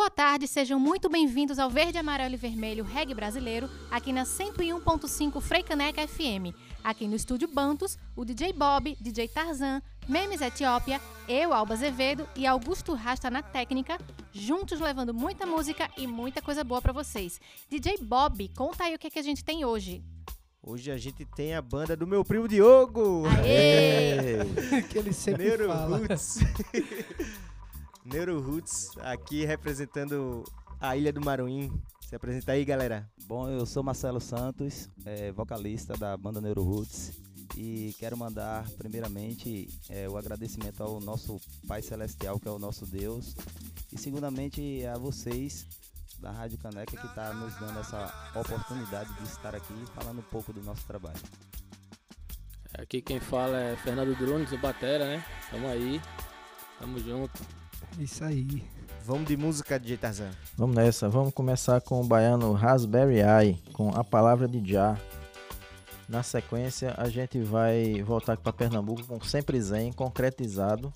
Boa tarde, sejam muito bem-vindos ao Verde, Amarelo e Vermelho Reggae Brasileiro, aqui na 101.5 Freicaneca FM. Aqui no estúdio Bantos, o DJ Bob, DJ Tarzan, Memes Etiópia, eu, Alba Azevedo e Augusto Rasta na técnica, juntos levando muita música e muita coisa boa para vocês. DJ Bob, conta aí o que, é que a gente tem hoje. Hoje a gente tem a banda do meu primo Diogo. Aê! que ele sempre Neuro fala. Neuro Roots, aqui representando a Ilha do Maruim. Se apresenta aí, galera. Bom, eu sou Marcelo Santos, é, vocalista da banda Neuro Roots e quero mandar primeiramente é, o agradecimento ao nosso Pai Celestial, que é o nosso Deus, e segundamente a vocês da Rádio Caneca que está nos dando essa oportunidade de estar aqui falando um pouco do nosso trabalho. Aqui quem fala é Fernando Drunes, o Batera, né? Tamo aí, tamo junto. Isso aí. Vamos de música, DJ Tarzan. Vamos nessa, vamos começar com o baiano Raspberry Eye, com a palavra de Já. Na sequência, a gente vai voltar para Pernambuco com Sempre Zen, concretizado.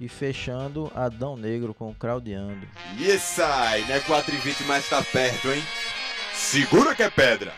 E fechando Adão Negro com Craudiando. E esse aí, né? 4 e 20, mas tá perto, hein? Segura que é pedra.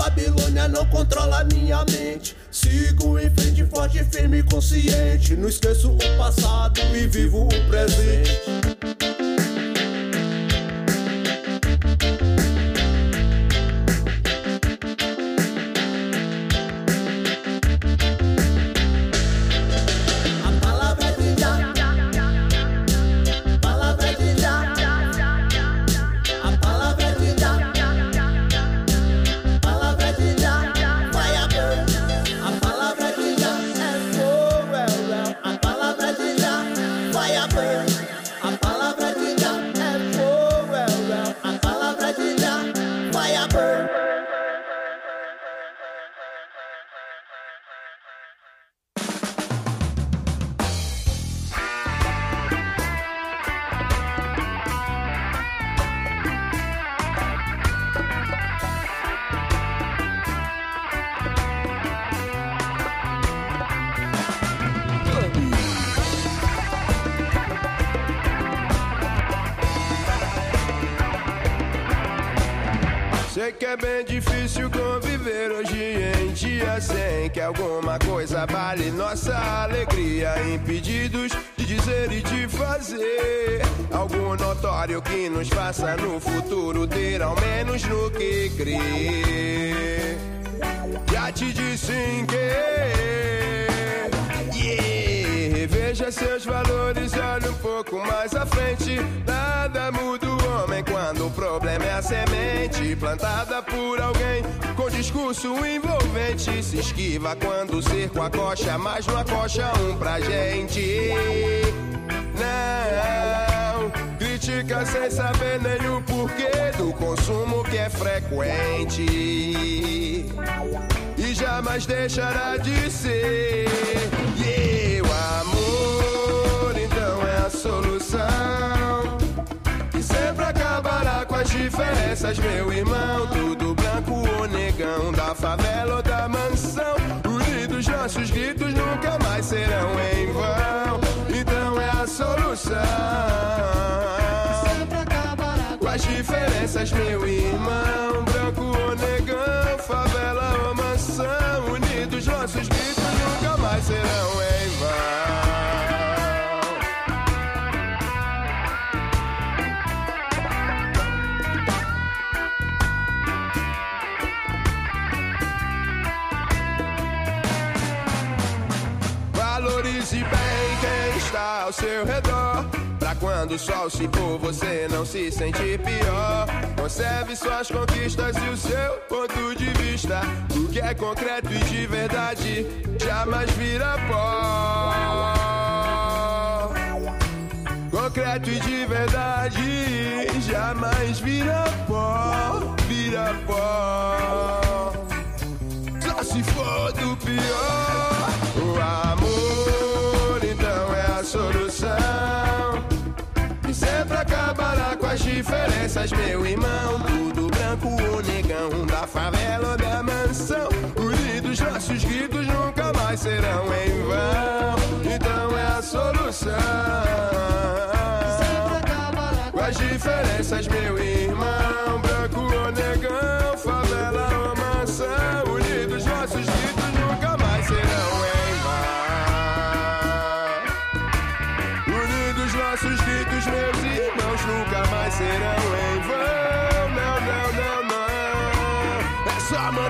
Babilônia não controla minha mente. Sigo em frente, forte, firme e consciente. Não esqueço o passado e vivo o presente. Bem difícil conviver hoje em dia sem que alguma coisa vale nossa alegria. Impedidos de dizer e de fazer algo notório que nos faça no futuro ter ao menos no que crer. Já te disse em que. Veja seus valores, olhe um pouco mais à frente. Nada muda o homem quando o problema é a semente plantada por alguém com discurso envolvente. Se esquiva quando o cerco acocha, mas não acocha um pra gente. Não critica sem saber nem o porquê do consumo que é frequente e jamais deixará de ser. E solução que sempre acabará com as diferenças, meu irmão. Tudo branco ou negão, da favela ou da mansão. Unidos nossos gritos nunca mais serão em vão. Então é a solução. Com as diferenças, meu irmão. Branco ou negão, favela ou mansão. Unidos nossos gritos nunca mais serão em vão. Seu redor. Pra quando o sol se pôr, você não se sentir pior. Conserve suas conquistas e o seu ponto de vista. O que é concreto e de verdade jamais vira pó. Concreto e de verdade jamais vira pó, vira pó. Só se for do pior. As diferenças, meu irmão. Tudo branco ou negão, da favela ou da mansão. Unidos nossos gritos nunca mais serão em vão. Então é a solução. Com as diferenças, meu irmão.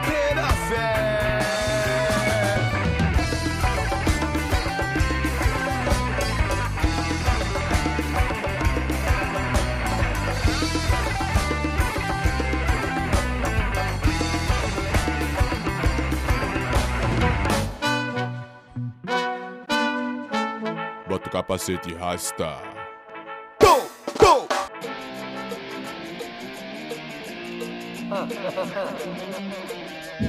A fé. Bota o capacete e rasta. Go, go. Tá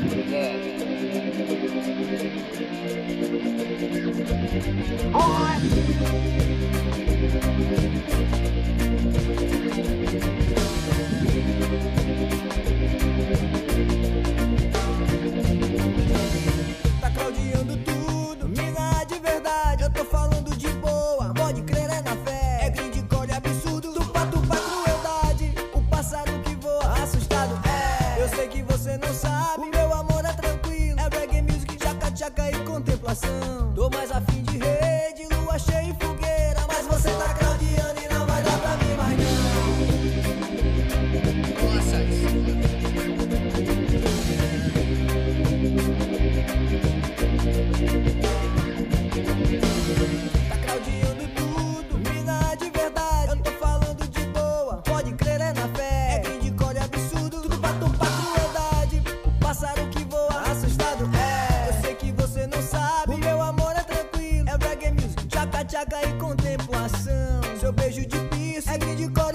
Seu beijo de piso é absurdo,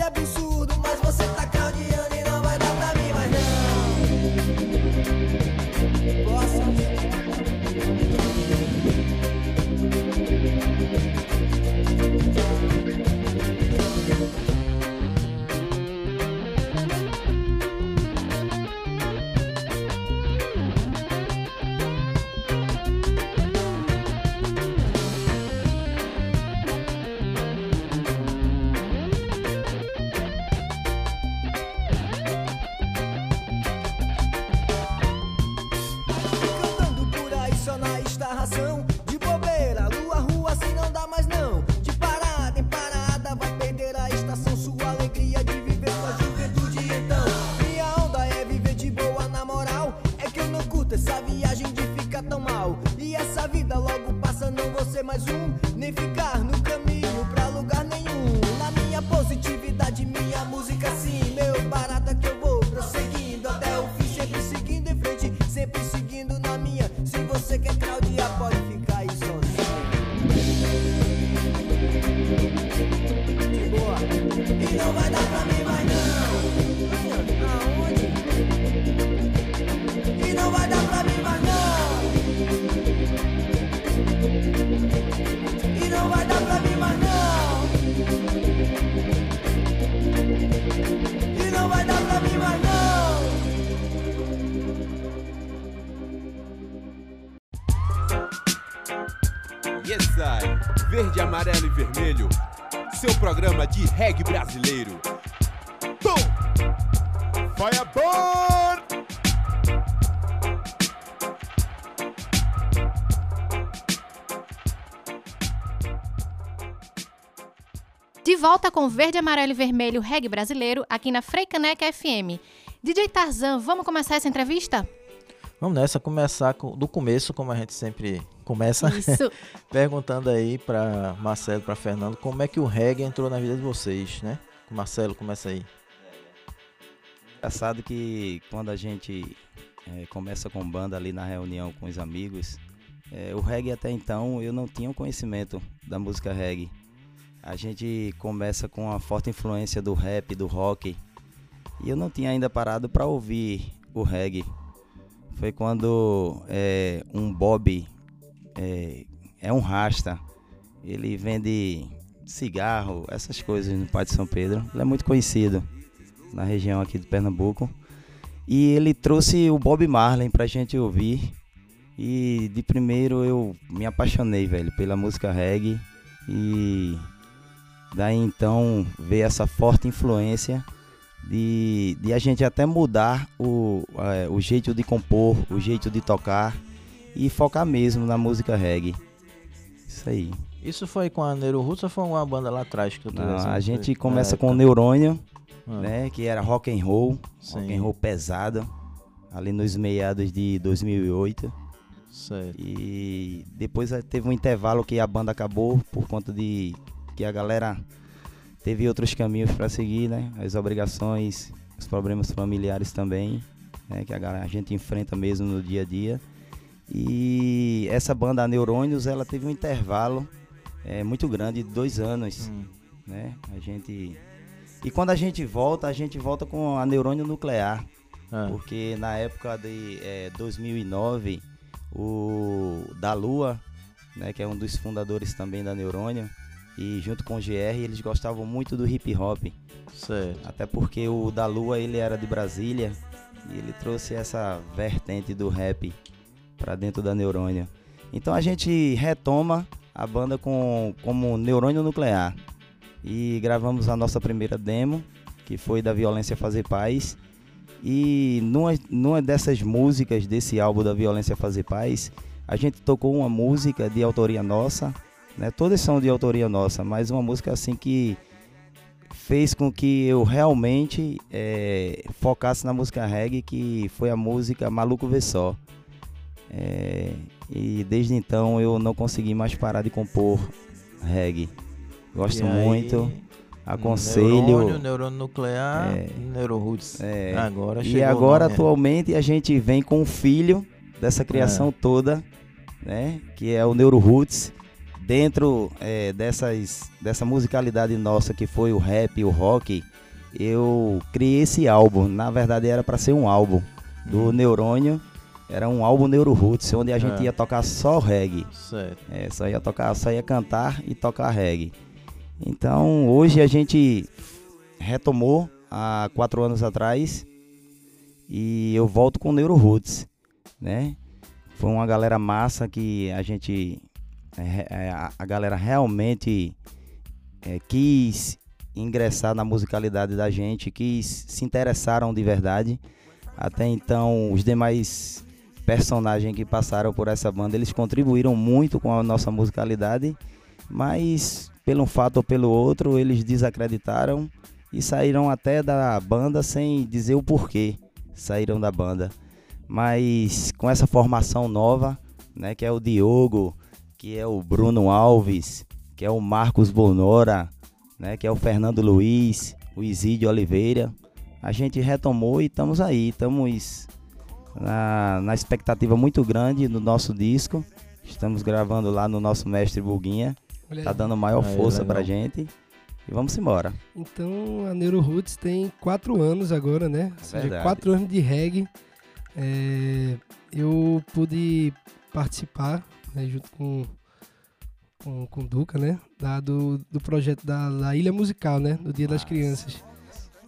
Verde, amarelo e vermelho. Seu programa de reggae brasileiro. Boom! Fireball! De volta com Verde, Amarelo e Vermelho Reggae Brasileiro aqui na Freicaneca FM. DJ Tarzan, vamos começar essa entrevista? Vamos nessa, começar com- do começo, como a gente sempre começa, perguntando aí para Marcelo, para Fernando, como é que o reggae entrou na vida de vocês, né? Marcelo, começa aí. Engraçado que quando a gente eh, começa com banda ali na reunião com os amigos, eh, o reggae até então eu não tinha um conhecimento da música reggae. A gente começa com a forte influência do rap, do rock, e eu não tinha ainda parado para ouvir o reggae. Foi quando eh, um Bob eh, é um rasta, ele vende cigarro, essas coisas no Pai de São Pedro. Ele é muito conhecido na região aqui de Pernambuco. E ele trouxe o Bob Marley pra gente ouvir. E de primeiro eu me apaixonei, velho, pela música reggae. E daí então veio essa forte influência de, de a gente até mudar o, eh, o jeito de compor, o jeito de tocar e focar mesmo na música reggae. Isso aí. Isso foi com a Neuro Roots ou foi uma banda lá atrás que eu tô Não, a gente Foi começa na com o época? Neurônio, Ah, né, que era rock and roll, Sim. rock and roll pesado, ali nos meados de 2008. Certo. E depois eh, teve um intervalo que a banda acabou por conta de que a galera teve outros caminhos para seguir, né? As obrigações, os problemas familiares também, né? Que a, a gente enfrenta mesmo no dia a dia. E essa banda a Neurônios, ela teve um intervalo eh, muito grande, de dois anos Hum, né? A gente e quando a gente volta, a gente volta com a neurônio nuclear, ah, porque na época de eh, 2009, o da Lua, né, que é um dos fundadores também da Neurônio, e junto com o GR, eles gostavam muito do hip hop, certo. até porque o da Lua ele era de Brasília e ele trouxe essa vertente do rap para dentro da Neurônio. Então a gente retoma a banda com como Neurônio Nuclear e gravamos a nossa primeira demo, que foi da Violência Fazer Paz. E numa, numa dessas músicas desse álbum da Violência Fazer Paz, a gente tocou uma música de autoria nossa, né? Todas são de autoria nossa, mas uma música assim que fez com que eu realmente eh, focasse na música reggae, que foi a música Maluco Vê Só. Eh, e desde então eu não consegui mais parar de compor reggae. Gosto aí, muito, aconselho. Neurônio, neurônio nuclear, É. Neuro Roots. É, Agora e agora nome, é. atualmente a gente vem com o filho dessa criação toda, né? Que é o Neuro Roots. Dentro eh, dessas, dessa musicalidade nossa que foi o rap, o rock, eu criei esse álbum. Na verdade era para ser um álbum do Neurônio. Era um álbum Neuro Roots, onde a gente É. ia tocar só reggae. Certo. É, só ia tocar, só ia cantar e tocar reggae. Então hoje a gente retomou há quatro anos atrás e eu volto com o Neuro Roots, né? Foi uma galera massa que a gente, é, é, a, a galera realmente é, quis ingressar na musicalidade da gente, quis se interessaram de verdade. Até então os demais personagens que passaram por essa banda, eles contribuíram muito com a nossa musicalidade, mas pelo um fato ou pelo outro, eles desacreditaram e saíram até da banda sem dizer o porquê saíram da banda. Mas com essa formação nova, né, que é o Diogo, que é o Bruno Alves, que é o Marcos Bonora, né, que é o Fernando Luiz, o Isídio Oliveira. A gente retomou e estamos aí, estamos na, na expectativa muito grande do nosso disco. Estamos gravando lá no nosso mestre Buguinha. Olha Tá aí. dando maior Aí, força legal. pra gente. E vamos embora. Então a Neuro Roots tem quatro anos agora, né? Ou seja, Verdade. quatro anos de reggae. É, eu pude participar, né, junto com, com, com o Duca, né? Da, do, do projeto da, da Ilha Musical, né? Do Dia das Massa. Crianças.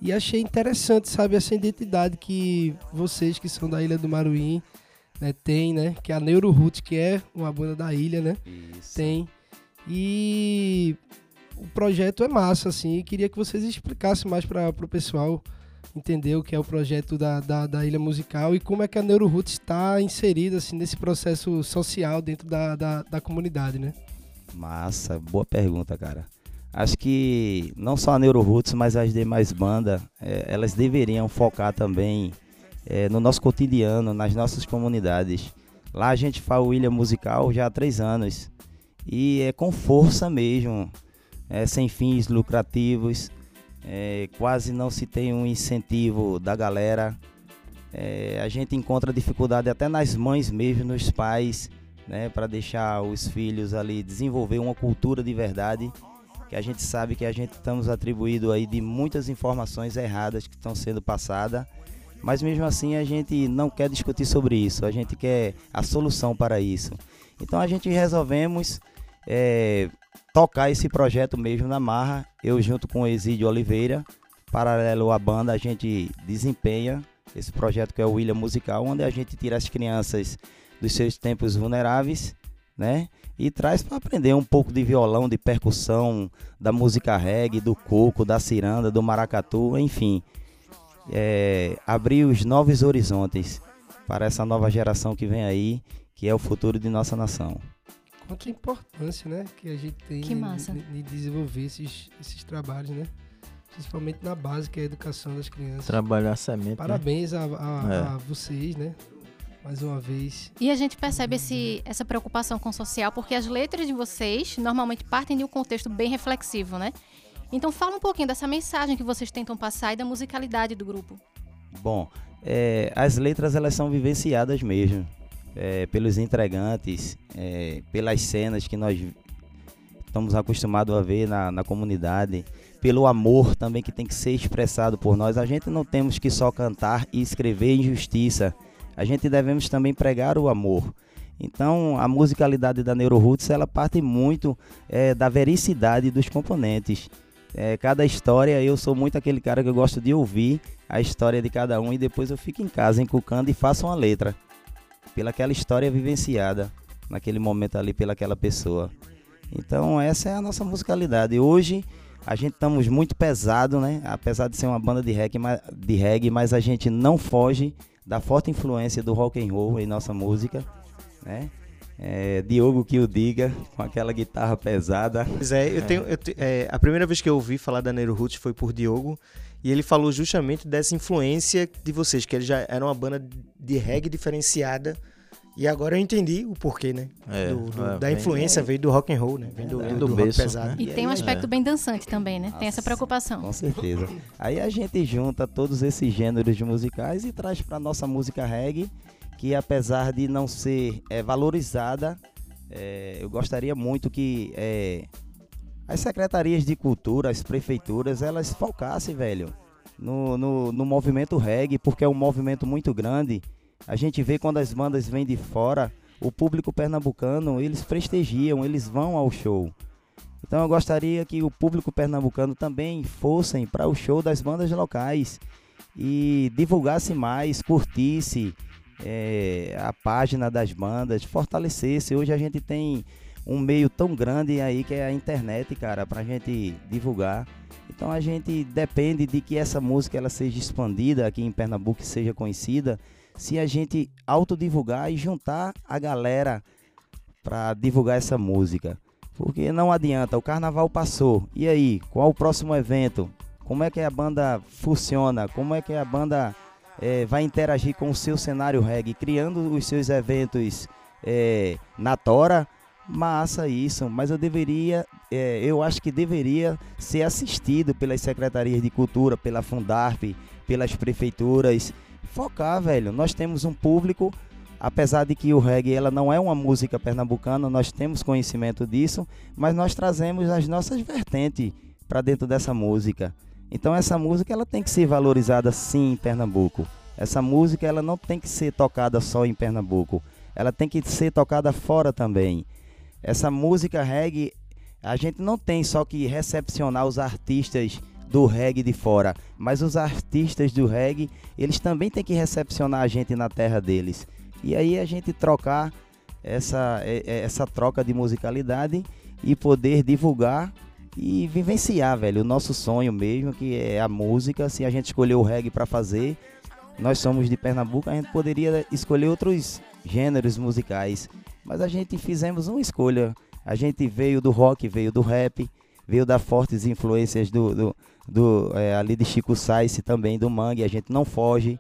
E achei interessante, sabe, essa identidade que vocês que são da Ilha do Maruim né, têm, né? Que é a Neuro Roots, que é uma banda da ilha, né? Isso. Tem. E o projeto é massa, assim. E queria que vocês explicassem mais para o pessoal entender o que é o projeto da, da, da Ilha Musical e como é que a Neuroroots está inserida assim, nesse processo social dentro da, da, da comunidade, né? Massa, boa pergunta, cara. Acho que não só a Neuroroots, mas as demais bandas, eh, elas deveriam focar também eh, no nosso cotidiano, nas nossas comunidades. Lá a gente faz o Ilha Musical já há três anos. E é com força mesmo, é, sem fins lucrativos. é, quase não se tem um incentivo da galera. É, a gente encontra dificuldade até nas mães mesmo, nos pais, né, para deixar os filhos ali desenvolver uma cultura de verdade, que a gente sabe que a gente estamos atribuído aí de muitas informações erradas que estão sendo passadas, mas mesmo assim a gente não quer discutir sobre isso, a gente quer a solução para isso. Então a gente resolvemos é, tocar esse projeto mesmo na marra, eu junto com o Exídio Oliveira, paralelo à banda, a gente desempenha esse projeto que é o William Musical, onde a gente tira as crianças dos seus tempos vulneráveis, né? E traz para aprender um pouco de violão, de percussão, da música reggae, do coco, da ciranda, do maracatu, enfim. É, abrir os novos horizontes para essa nova geração que vem aí, que é o futuro de nossa nação. Quanta importância, né? Que a gente tem Que de, de desenvolver esses, esses trabalhos, né? Principalmente na base, que é a educação das crianças. Trabalhar a semente. né? Parabéns a, a- É. a vocês, né? Mais uma vez. E a gente percebe esse, essa preocupação com o social porque as letras de vocês normalmente partem de um contexto bem reflexivo, né? Então fala um pouquinho dessa mensagem que vocês tentam passar e da musicalidade do grupo. Bom, é, as letras elas são vivenciadas mesmo, é, pelos entregantes, é, pelas cenas que nós estamos acostumados a ver na, na comunidade, pelo amor também que tem que ser expressado por nós. A gente não temos que só cantar e escrever injustiça, a gente devemos também pregar o amor. Então, a musicalidade da Neuroroots ela parte muito é, da vericidade dos componentes. É, cada história, eu sou muito aquele cara que eu gosto de ouvir a história de cada um e depois eu fico em casa encucando e faço uma letra pela aquela história vivenciada naquele momento ali pelaquela pessoa. Então essa é a nossa musicalidade. Hoje a gente estamos muito pesado, né? Apesar de ser uma banda de reggae, de reggae, mas a gente não foge da forte influência do rock and roll em nossa música, né? É, Diogo que o diga com aquela guitarra pesada. Pois é, eu tenho. eu te- é, a primeira vez que eu ouvi falar da Neuro Roots foi por Diogo. E ele falou justamente dessa influência de vocês, que eles já eram uma banda de reggae diferenciada. E agora eu entendi o porquê, né? É, Do- do- é, da influência veio do rock and roll, né? Vem do, Vem do, do do berço, pesado. né? E tem um aspecto bem dançante também, né? Tem essa Nossa. preocupação. Com certeza. Aí a gente junta todos esses gêneros de musicais e traz para nossa música reggae, que apesar de não ser é, valorizada, é, eu gostaria muito que é, as secretarias de cultura, as prefeituras, elas focassem, velho, no, no, no movimento reggae, porque é um movimento muito grande. A gente vê quando as bandas vêm de fora, o público pernambucano, eles prestigiam, eles vão ao show. Então eu gostaria que o público pernambucano também fossem para o show das bandas locais e divulgasse mais, curtisse eh, a página das bandas, fortalecesse. Hoje a gente tem um meio tão grande aí que é a internet, cara, pra gente divulgar. Então a gente depende de que essa música ela seja expandida aqui em Pernambuco, seja conhecida, se a gente autodivulgar e juntar a galera para divulgar essa música. Porque não adianta, o carnaval passou. E aí, qual o próximo evento? Como é que a banda funciona? Como é que a banda eh, vai interagir com o seu cenário reggae, criando os seus eventos eh, na tora? massa isso, mas eu deveria, é, eu acho que deveria ser assistido pelas secretarias de cultura, pela Fundarp, pelas prefeituras. Focar, velho. Nós temos um público, apesar de que o reggae ela não é uma música pernambucana, nós temos conhecimento disso, mas nós trazemos as nossas vertentes para dentro dessa música. Então essa música ela tem que ser valorizada sim em Pernambuco. Essa música ela não tem que ser tocada só em Pernambuco. Ela tem que ser tocada fora também. Essa música reggae, a gente não tem só que recepcionar os artistas do reggae de fora, mas os artistas do reggae, eles também têm que recepcionar a gente na terra deles. E aí a gente trocar essa, essa troca de musicalidade e poder divulgar e vivenciar, velho, o nosso sonho mesmo, que é a música. Se a gente escolheu o reggae para fazer, nós somos de Pernambuco, a gente poderia escolher outros gêneros musicais, mas a gente fizemos uma escolha. A gente veio do rock, veio do rap, veio das fortes influências do, do, do é, ali de Chico Sainz também do Mangue, a gente não foge,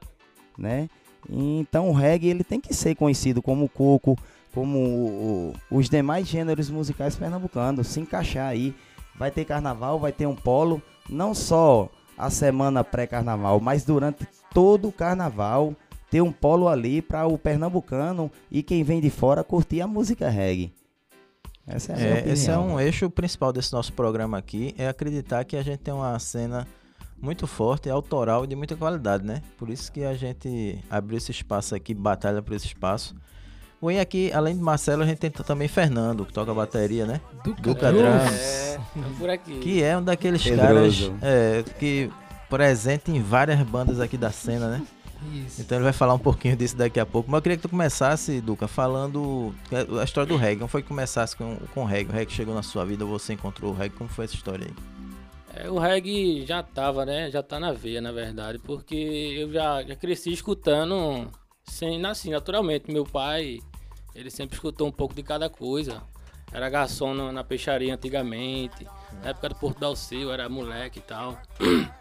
né? Então o reggae ele tem que ser conhecido como coco, como o, o, os demais gêneros musicais pernambucanos, se encaixar aí vai ter carnaval, vai ter um polo, não só a semana pré-carnaval, mas durante todo o carnaval ter um polo ali para o pernambucano e quem vem de fora curtir a música reggae. Essa é a é, Esse é um eixo principal desse nosso programa aqui, é acreditar que a gente tem uma cena muito forte, autoral e de muita qualidade, né? Por isso que a gente abriu esse espaço aqui, batalha por esse espaço. Bom, aqui, além de Marcelo, a gente tem também Fernando, que toca bateria, né? Duca, Duca Drums. É, por aqui. Que é um daqueles Pedroso. caras é, que presente em várias bandas aqui da cena, né? Isso. Então ele vai falar um pouquinho disso daqui a pouco. Mas eu queria que tu começasse, Duca, falando a história do reggae. Como foi que começasse com, com o reggae? O reggae chegou na sua vida, você encontrou o reggae. Como foi essa história aí? É, o reggae já tava, né? Já tá na veia, na verdade. Porque eu já, já cresci escutando sem, assim, naturalmente. Meu pai ele sempre escutou um pouco de cada coisa. Era garçom na, na peixaria antigamente. Na época do Porto da Alceu, era moleque e tal.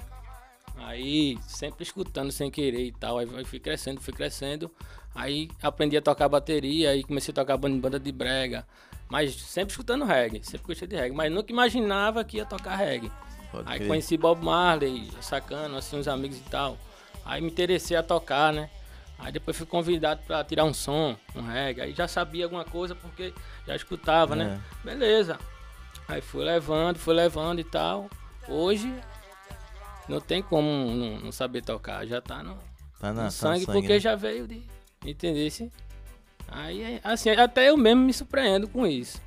Aí, sempre escutando sem querer e tal. Aí fui crescendo, fui crescendo. Aí aprendi a tocar bateria, aí comecei a tocar banda de brega. Mas sempre escutando reggae, sempre gostei de reggae. Mas nunca imaginava que ia tocar reggae. Pode aí conheci Bob Marley, sacando, assim, uns amigos e tal. Aí me interessei a tocar, né? Aí depois fui convidado para tirar um som, um reggae. Aí já sabia alguma coisa porque já escutava, né? é. né? Beleza. Aí fui levando, fui levando e tal. Hoje não tem como não, não saber tocar. Já tá no, tá na, no sangue, tá porque né? já veio de. Entendesse? Aí, assim, até eu mesmo me surpreendo com isso.